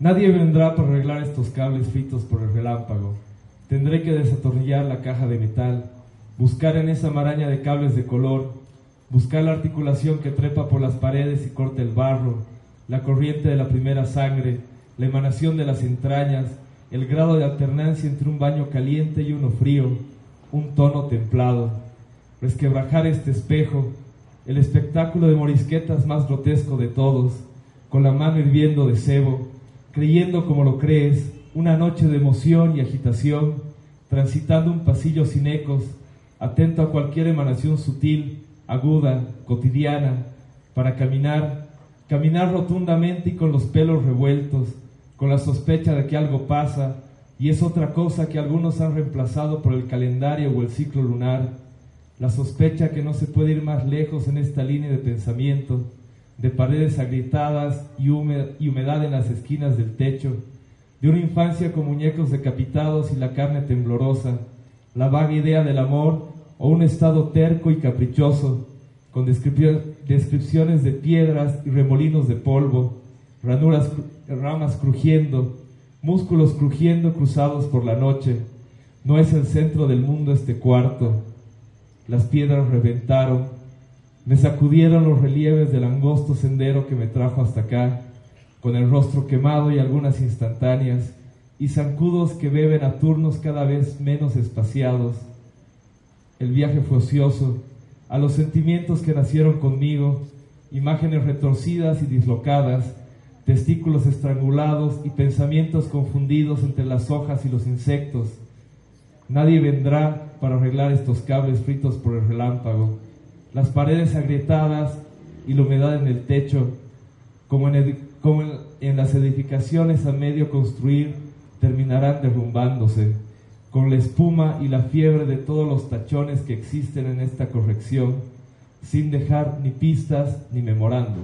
Nadie vendrá para arreglar estos cables fritos por el relámpago. Tendré que desatornillar la caja de metal, buscar en esa maraña de cables de color, buscar la articulación que trepa por las paredes y corta el barro, la corriente de la primera sangre, la emanación de las entrañas, el grado de alternancia entre un baño caliente y uno frío, un tono templado, resquebrajar este espejo, el espectáculo de morisquetas más grotesco de todos, con la mano hirviendo de cebo, creyendo como lo crees, una noche de emoción y agitación, transitando un pasillo sin ecos, atento a cualquier emanación sutil, aguda, cotidiana, para caminar, caminar rotundamente y con los pelos revueltos, con la sospecha de que algo pasa, y es otra cosa que algunos han reemplazado por el calendario o el ciclo lunar, la sospecha que no se puede ir más lejos en esta línea de pensamiento, de paredes agrietadas y, humedad en las esquinas del techo, de una infancia con muñecos decapitados y la carne temblorosa, la vaga idea del amor o un estado terco y caprichoso, con descripciones de piedras y remolinos de polvo, ranuras, ramas crujiendo, músculos crujiendo cruzados por la noche. No es el centro del mundo este cuarto. Las piedras reventaron, me sacudieron los relieves del angosto sendero que me trajo hasta acá, con el rostro quemado y algunas instantáneas, y zancudos que beben a turnos cada vez menos espaciados. El viaje fue ocioso, a los sentimientos que nacieron conmigo, imágenes retorcidas y dislocadas, testículos estrangulados y pensamientos confundidos entre las hojas y los insectos. Nadie vendrá para arreglar estos cables fritos por el relámpago las paredes agrietadas y la humedad en el techo, como en, las edificaciones a medio construir, terminarán derrumbándose, con la espuma y la fiebre de todos los tachones que existen en esta corrección, sin dejar ni pistas ni memorando.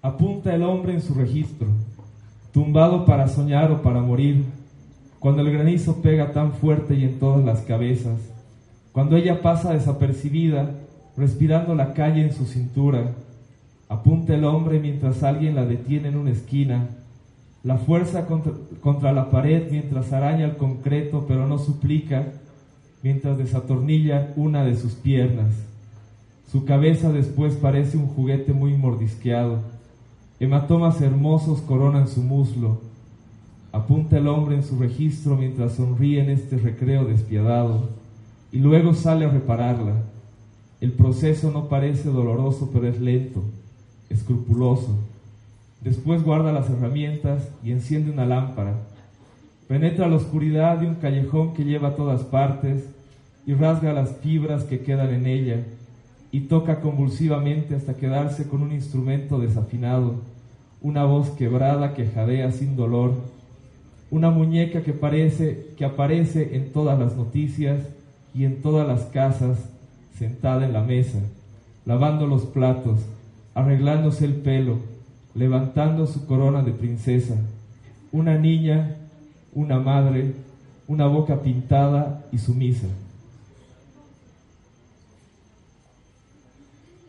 Apunta el hombre en su registro, tumbado para soñar o para morir, cuando el granizo pega tan fuerte y en todas las cabezas, cuando ella pasa desapercibida, respirando la calle en su cintura, apunta el hombre mientras alguien la detiene en una esquina, la fuerza contra, la pared mientras araña el concreto pero no suplica, mientras desatornilla una de sus piernas. Su cabeza después parece un juguete muy mordisqueado. Hematomas hermosos coronan su muslo. Apunta el hombre en su registro mientras sonríe en este recreo despiadado y luego sale a repararla. El proceso no parece doloroso, pero es lento, escrupuloso. Después guarda las herramientas y enciende una lámpara. Penetra la oscuridad de un callejón que lleva a todas partes y rasga las fibras que quedan en ella y toca convulsivamente hasta quedarse con un instrumento desafinado, una voz quebrada que jadea sin dolor, una muñeca que parece que aparece en todas las noticias y en todas las casas, sentada en la mesa, lavando los platos, arreglándose el pelo, levantando su corona de princesa, una niña, una madre, una boca pintada y sumisa.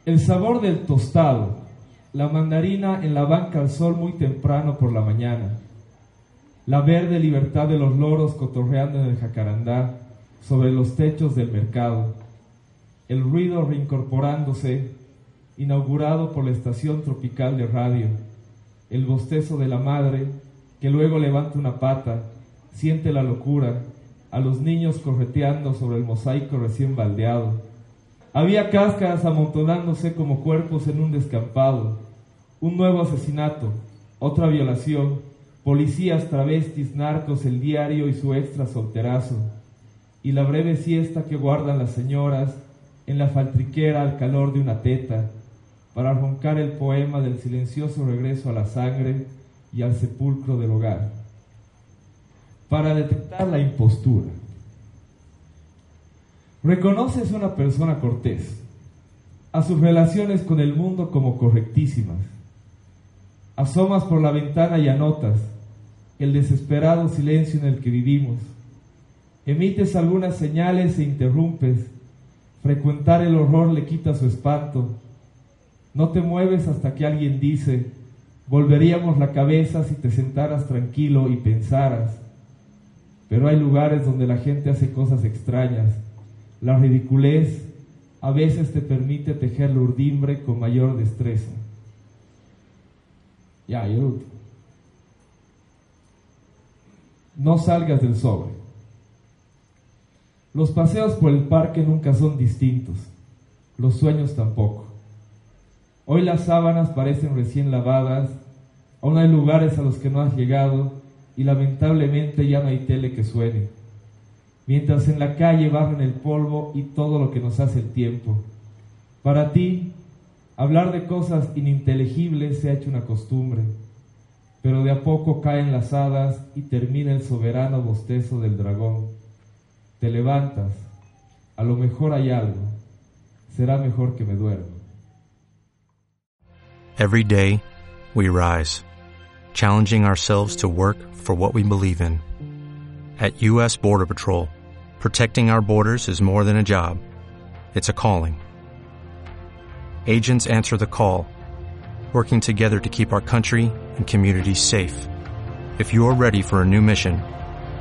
El sabor del tostado, la mandarina en la banca al sol muy temprano por la mañana, la verde libertad de los loros cotorreando en el jacarandá, sobre los techos del mercado, el ruido reincorporándose, inaugurado por la estación tropical de radio, el bostezo de la madre, que luego levanta una pata, siente la locura, a los niños correteando sobre el mosaico recién baldeado. Había cáscaras amontonándose como cuerpos en un descampado, un nuevo asesinato, otra violación, policías, travestis, narcos, el diario y su extra solterazo, y la breve siesta que guardan las señoras en la faltriquera al calor de una teta, para roncar el poema del silencioso regreso a la sangre y al sepulcro del hogar, para detectar la impostura. Reconoces una persona cortés, a sus relaciones con el mundo como correctísimas. Asomas por la ventana y anotas el desesperado silencio en el que vivimos. Emites algunas señales e interrumpes. Frecuentar el horror le quita su espanto no te mueves hasta que alguien dice, volveríamos la cabeza si te sentaras tranquilo y pensaras. Pero hay lugares donde la gente hace cosas extrañas. La ridiculez a veces te permite tejer urdimbre con mayor destreza. Ya, y último. No salgas del sobre. Los paseos por el parque nunca son distintos, los sueños tampoco. Hoy las sábanas parecen recién lavadas, aún hay lugares a los que no has llegado y lamentablemente ya no hay tele que suene. Mientras en la calle barren el polvo y todo lo que nos hace el tiempo. Para ti, hablar de cosas ininteligibles se ha hecho una costumbre, pero de a poco caen las hadas y termina el soberano bostezo del dragón. Te levantas, a lo mejor hay algo, será mejor que me duerma. Every day, we rise, challenging ourselves to work for what we believe in. At U.S. Border Patrol, protecting our borders is more than a job, it's a calling. Agents answer the call, working together to keep our country and communities safe. If you're ready for a new mission,